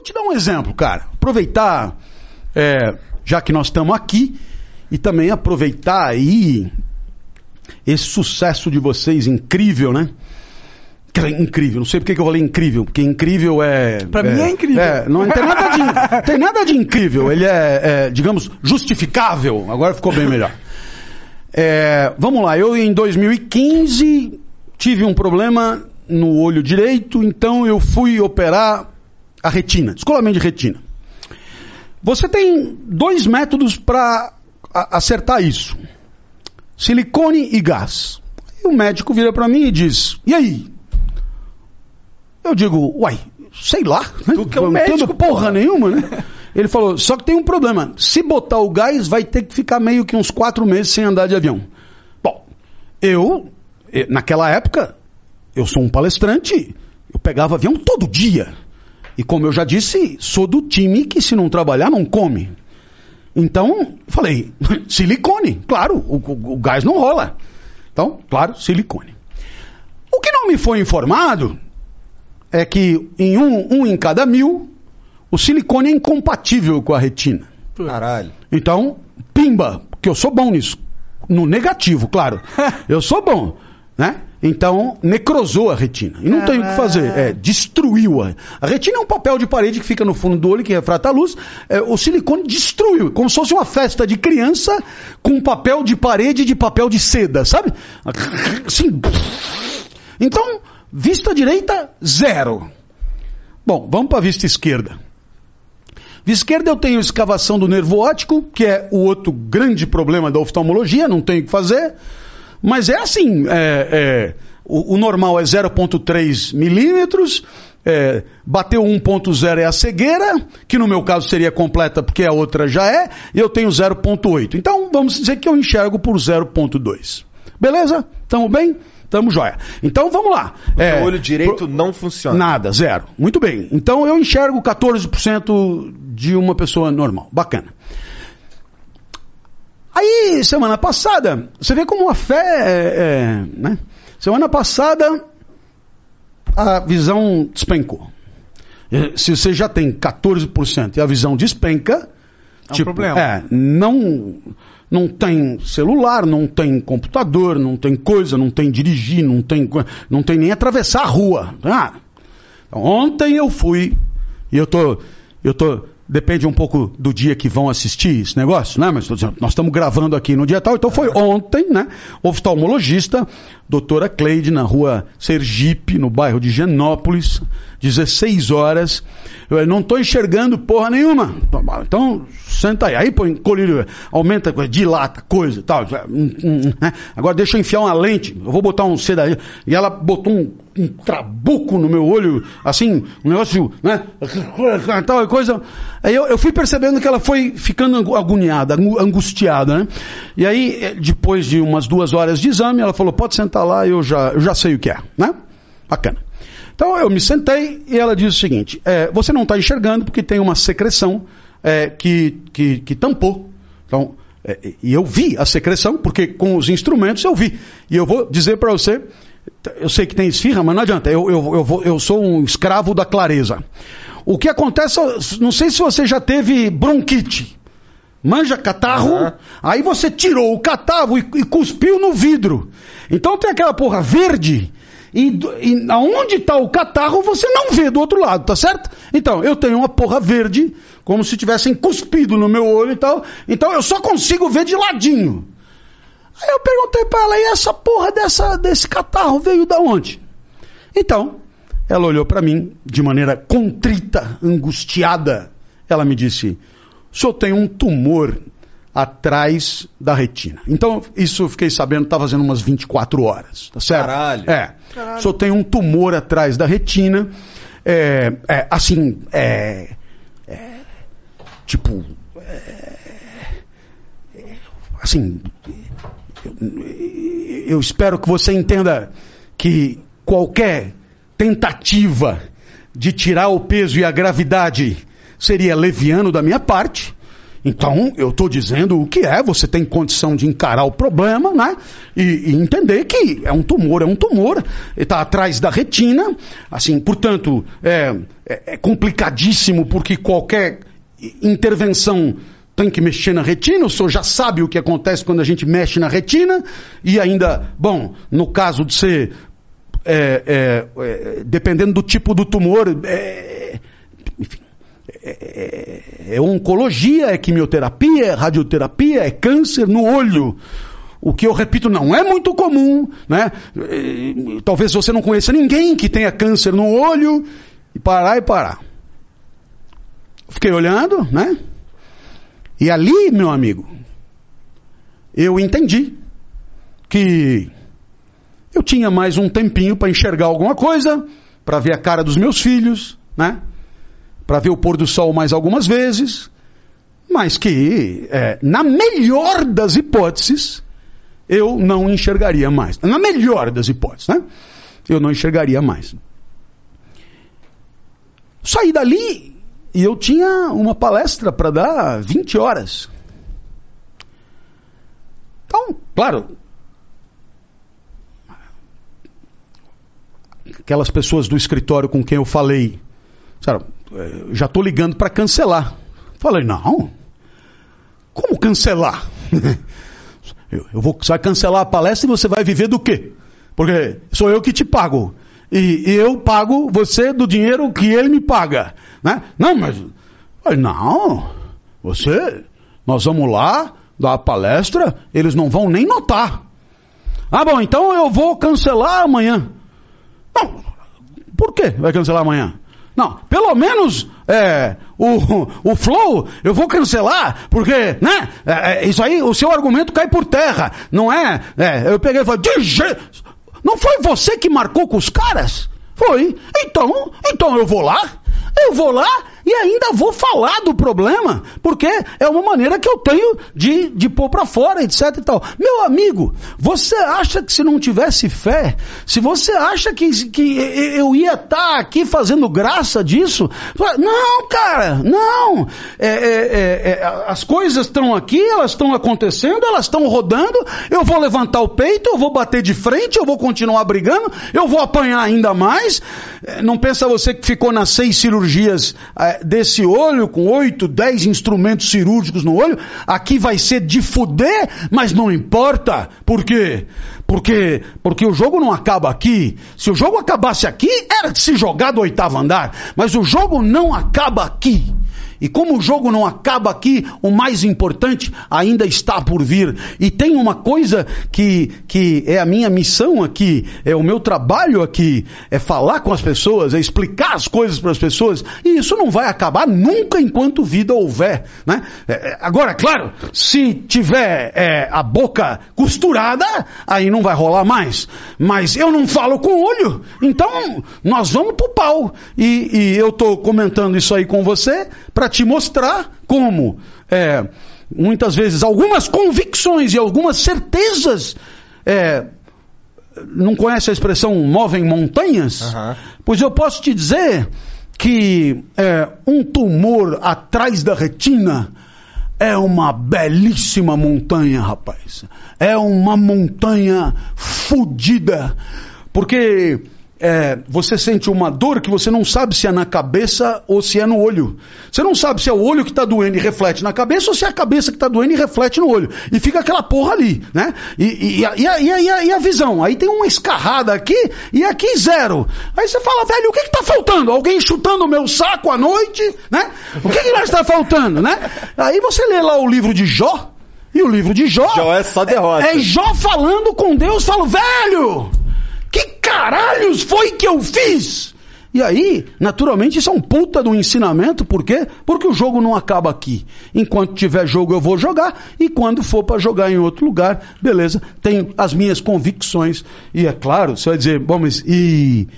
Vou te dar um exemplo, cara. Aproveitar, é, já que nós estamos aqui, e também aproveitar aí esse sucesso de vocês incrível, né? Incrível, não sei porque que eu falei incrível, porque incrível é. Pra mim é incrível. É, não tem nada de, tem nada de incrível, ele é, é, digamos, justificável. Agora ficou bem melhor. É, vamos lá, eu em 2015 tive um problema no olho direito, então eu fui operar a retina, descolamento de retina. Você tem dois métodos para acertar isso: silicone e gás. E o médico vira para mim e diz: E aí? Eu digo: Uai, sei lá. Né? Tu que é o médico, porra, porra nenhuma, né? Ele falou: Só que tem um problema. Se botar o gás, vai ter que ficar meio que uns quatro meses sem andar de avião. Bom, eu, naquela época, eu sou um palestrante, eu pegava avião todo dia. E como eu já disse, sou do time que se não trabalhar não come. Então, falei, silicone, claro, o, o, o, gás não rola. Então, claro, silicone. O que não me foi informado é que em um, um em cada mil, o silicone é incompatível com a retina. Caralho. Então, pimba, porque eu sou bom nisso. No negativo, claro. eu sou bom, né? Então, necrosou a retina. E não tem o que fazer. É, destruiu a. A retina é um papel de parede que fica no fundo do olho, que refrata a luz. É, o silicone destruiu. Como se fosse uma festa de criança com papel de parede de papel de seda, sabe? Assim. Então, vista direita, zero. Bom, vamos para a vista esquerda. Vista esquerda eu tenho escavação do nervo óptico, que é o outro grande problema da oftalmologia, não tenho o que fazer. Mas é assim, é, é, o, o, normal é 0,3 milímetros, é, bateu 1,0 é a cegueira, que no meu caso seria completa porque a outra já é, e eu tenho 0,8. Então vamos dizer que eu enxergo por 0,2. Beleza? Tamo bem? Tamo jóia. Então vamos lá. O é, olho direito pro... não funciona. Nada, zero. Muito bem. Então eu enxergo 14% de uma pessoa normal. Bacana. Aí, semana passada, você vê como a fé é, é, né? Semana passada, a visão despencou. Se você já tem 14% e a visão despenca, é um tipo, problema. É, não, não tem celular, não tem computador, não tem coisa, não tem dirigir, não tem, não tem nem atravessar a rua. Ah, ontem eu fui, e eu tô, eu tô Depende um pouco do dia que vão assistir esse negócio, né? Mas nós estamos gravando aqui no dia tal, então foi ontem, né? Oftalmologista, doutora Cleide, na rua Sergipe, no bairro de Genópolis, 16 horas. Eu não estou enxergando porra nenhuma. Então, senta aí. Aí põe colírio, aumenta, dilata, coisa e tal. Né? Agora deixa eu enfiar uma lente. Eu vou botar um CD. E ela botou um, um trabuco no meu olho, assim, um negócio, né? Tal coisa. Aí eu, eu fui percebendo que ela foi ficando agoniada, angustiada, né? E aí, depois de umas duas horas de exame, ela falou: pode sentar lá, eu já, eu já sei o que é, né? Bacana. Então eu me sentei e ela disse o seguinte: é, você não está enxergando porque tem uma secreção é, que, que, que, tampou. Então, é, e eu vi a secreção, porque com os instrumentos eu vi. E eu vou dizer para você, eu sei que tem esfirra, mas não adianta, eu, eu, eu, vou, eu sou um escravo da clareza. O que acontece, não sei se você já teve bronquite. Manja catarro, uhum. aí você tirou o catarro e, e cuspiu no vidro. Então tem aquela porra verde e, e aonde está o catarro você não vê do outro lado, tá certo? Então, eu tenho uma porra verde, como se tivessem cuspido no meu olho e tal, então eu só consigo ver de ladinho. Aí eu perguntei para ela, e essa porra dessa, desse catarro veio da onde? Então, ela olhou para mim de maneira contrita, angustiada. Ela me disse: o senhor tem um tumor atrás da retina. Então, isso eu fiquei sabendo, está fazendo umas 24 horas, tá certo? Caralho. É. Caralho. Só tem um tumor atrás da retina, é, é assim, é, é tipo, é, assim, eu, espero que você entenda que qualquer tentativa de tirar o peso e a gravidade seria leviano da minha parte, Então, eu estou dizendo o que é, você tem condição de encarar o problema, né? E, e entender que é um tumor, é um tumor, está atrás da retina, assim, portanto, é, é, é complicadíssimo porque qualquer intervenção tem que mexer na retina, o senhor já sabe o que acontece quando a gente mexe na retina, e ainda, bom, no caso de ser, é, é, é, dependendo do tipo do tumor, é, enfim, é, é, é oncologia, é quimioterapia, é radioterapia, é câncer no olho. O que eu repito não é muito comum, né? Talvez você não conheça ninguém que tenha câncer no olho e parar e parar. Fiquei olhando, né? E ali, meu amigo, eu entendi que eu tinha mais um tempinho para enxergar alguma coisa, para ver a cara dos meus filhos, né? Para ver o pôr do sol mais algumas vezes, mas que, é, na melhor das hipóteses, eu não enxergaria mais. Na melhor das hipóteses, né? Eu não enxergaria mais. Saí dali e eu tinha uma palestra para dar 20 horas. Então, claro, aquelas pessoas do escritório com quem eu falei, sabe, é, já estou ligando para cancelar. Falei, não, como cancelar? eu vou, você vai cancelar a palestra e você vai viver do quê? Porque sou eu que te pago. E, eu pago você do dinheiro que ele me paga. Né? Não, mas. Não, você. Nós vamos lá dar a palestra, eles não vão nem notar. Ah, bom, então eu vou cancelar amanhã. Não, por que vai cancelar amanhã? Não, pelo menos é, o, o flow eu vou cancelar, porque, né? É, é, isso aí, o seu argumento cai por terra, não é? é eu peguei e falei, de jeito. Não foi você que marcou com os caras? Foi. Então, então eu vou lá, eu vou lá e ainda vou falar do problema, porque é uma maneira que eu tenho de, de pôr para fora, etc e tal. Meu amigo, você acha que se não tivesse fé, se você acha que, que eu ia estar tá aqui fazendo graça disso, não, cara, não. É, é, é, é as coisas estão aqui, elas estão acontecendo, elas estão rodando, eu vou levantar o peito, eu vou bater de frente, eu vou continuar brigando, eu vou apanhar ainda mais. É, não pensa você que ficou nas seis cirurgias é, desse olho, com oito, dez instrumentos cirúrgicos no olho, aqui vai ser de fuder, mas não importa. Por quê? Porque, porque o jogo não acaba aqui. Se o jogo acabasse aqui, era de se jogar do oitavo andar. Mas o jogo não acaba aqui. E como o jogo não acaba aqui, o mais importante ainda está por vir. E tem uma coisa que, que é a minha missão aqui, é o meu trabalho aqui, é falar com as pessoas, é explicar as coisas para as pessoas. E isso não vai acabar nunca enquanto vida houver. Né? É, é agora, claro, se tiver é, a boca costurada, aí não vai rolar mais. Mas eu não falo com o olho, então nós vamos pro pau. E, e eu estou comentando isso aí com você para te mostrar como, é, muitas vezes, algumas convicções e algumas certezas. É, não conhece a expressão movem montanhas? Uhum. Pois eu posso te dizer que é, um tumor atrás da retina é uma belíssima montanha, rapaz. É uma montanha fodida. Porque é, você sente uma dor que você não sabe se é na cabeça ou se é no olho. Você não sabe se é o olho que está doendo e reflete na cabeça ou se é a cabeça que está doendo e reflete no olho. E fica aquela porra ali, né? E, e, e, a, e, a, e, a, visão? Aí tem uma escarrada aqui e aqui zero. Aí você fala, velho, o que está faltando? Alguém chutando o meu saco à noite, né? O que, que está faltando, né? Aí você lê lá o livro de Jó. E o livro de Jó. Jó é só derrota. É, é Jó falando com Deus, falo, velho, caralhos foi que eu fiz? E aí, naturalmente, isso é um puta do ensinamento, por quê? Porque o jogo não acaba aqui. Enquanto tiver jogo, eu vou jogar, e quando for para jogar em outro lugar, beleza, tenho as minhas convicções. E é claro, você vai dizer, bom, mas e,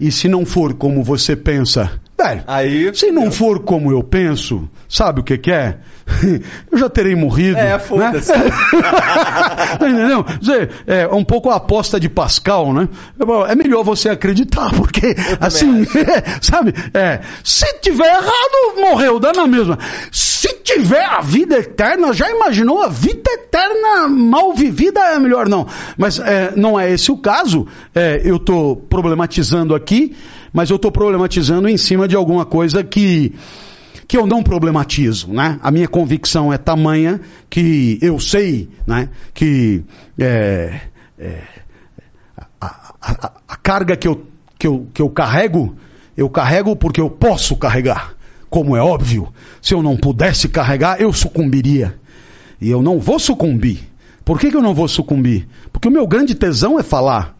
e se não for como você pensa? Velho, Aí. se não for como eu penso, sabe o que que é? Eu já terei morrido. É, né? foda-se. Entendeu? Quer dizer, É um pouco a aposta de Pascal, né? É melhor você acreditar, porque assim, sabe? É, se tiver errado, morreu, dá na mesma. Se tiver a vida eterna, já imaginou a vida eterna mal vivida é melhor não. Mas é, não é esse o caso. É, eu estou problematizando aqui, mas eu estou problematizando em cima de alguma coisa que que eu não problematizo, né? A minha convicção é tamanha que eu sei, né? Que é, é, a, a- a carga que eu, que, eu, que eu carrego, eu carrego porque eu posso carregar. Como é óbvio, se eu não pudesse carregar, eu sucumbiria. E eu não vou sucumbir. Por que, que eu não vou sucumbir? Porque o meu grande tesão é falar.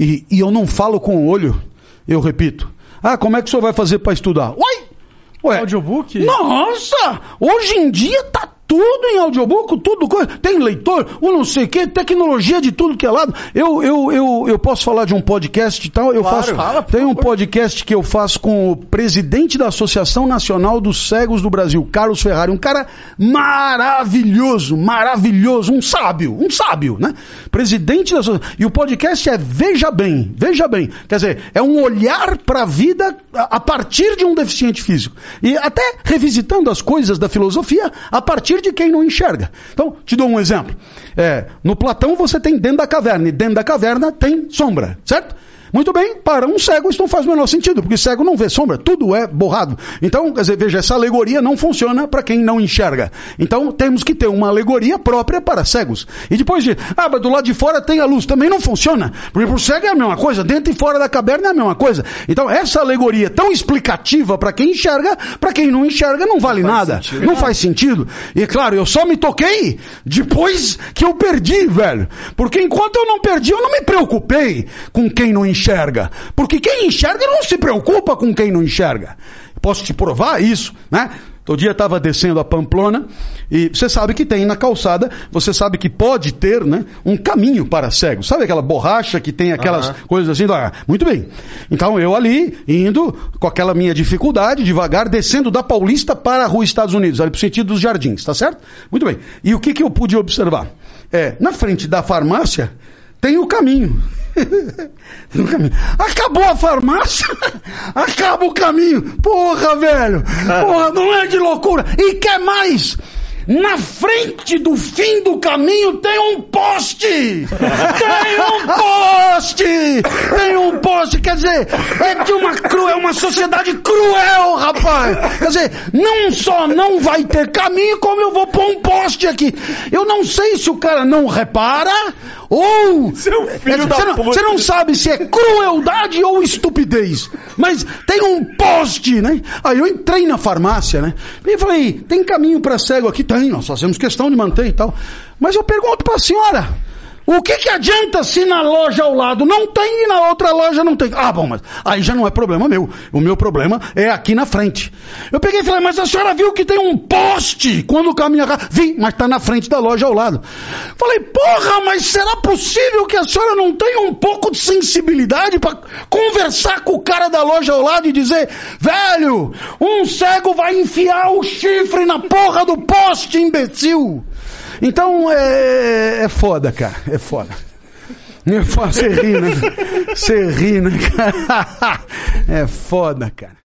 E, e eu não falo com o olho. Eu repito. Ah, como é que o senhor vai fazer para estudar? Uai! Ué, Audiobook? nossa! Hoje em dia tá tudo em audiobook, tudo coisa. Tem leitor, o não sei o que, tecnologia de tudo que é lado. Eu, eu, eu, eu posso falar de um podcast e tal. Eu Claro, faço. fala, tem um podcast que eu faço com o presidente da Associação Nacional dos Cegos do Brasil, Carlos Ferrari. Um cara maravilhoso, maravilhoso, um sábio, um sábio, né? Presidente da Associação. E o podcast é Veja Bem, veja bem. Quer dizer, é um olhar para a vida a a partir de um deficiente físico. E até revisitando as coisas da filosofia a partir de quem não enxerga. Então, te dou um exemplo. É, no Platão você tem dentro da caverna, e dentro da caverna tem sombra, certo? Muito bem, para um cego isso não faz o menor sentido, porque cego não vê sombra, tudo é borrado. Então, quer dizer, veja, essa alegoria não funciona para quem não enxerga. Então, temos que ter uma alegoria própria para cegos. E depois de, ah, mas do lado de fora tem a luz, também não funciona, porque para o cego é a mesma coisa, dentro e fora da caverna é a mesma coisa. Então, essa alegoria tão explicativa para quem enxerga, para quem não enxerga não vale nada. sentido. Não faz sentido. E claro, eu só me toquei depois que eu perdi, velho. Porque enquanto eu não perdi, eu não me preocupei com quem não enxerga. Porque quem enxerga não se preocupa com quem não enxerga. Posso te provar isso, né? Outro dia estava descendo a Pamplona e você sabe que tem na calçada, você sabe que pode ter né, um caminho para cegos. Sabe aquela borracha que tem aquelas Aham. coisas assim? Ah, muito bem. Então eu ali, indo com aquela minha dificuldade, devagar, descendo da Paulista para a rua Estados Unidos, ali pro sentido dos jardins, tá certo? Muito bem. E o que, que eu pude observar? É, na frente da farmácia tem o caminho. Tem o caminho. Acabou a farmácia, acaba o caminho. Porra, velho. Porra, não é de loucura. E quer mais? Na frente do fim do caminho tem um poste! Tem um poste! Tem um poste! Quer dizer, é de uma cru, é uma sociedade cruel, rapaz! Quer dizer, não só não vai ter caminho, como eu vou pôr um poste aqui. Eu não sei se o cara não repara ou. Seu filho É, da você, não, você não sabe se é crueldade ou estupidez. Mas tem um poste, né? Aí eu entrei na farmácia, né? E falei, tem caminho para cego aqui? Tem, nós fazemos questão de manter e tal. Mas eu pergunto para a senhora, o que que adianta se na loja ao lado não tem e na outra loja não tem? Ah, bom, mas aí já não é problema meu. O meu problema é aqui na frente. Eu peguei e falei, mas a senhora viu que tem um poste quando caminha cá? Vi, mas está na frente da loja ao lado. Falei, porra, mas será possível que a senhora não tenha um pouco de sensibilidade para conversar com o cara da loja ao lado e dizer, velho, um cego vai enfiar o chifre na porra do poste, imbecil. Então é, é foda, cara. É foda. É foda. Você ri, né? Você ri, né, cara? É foda, cara.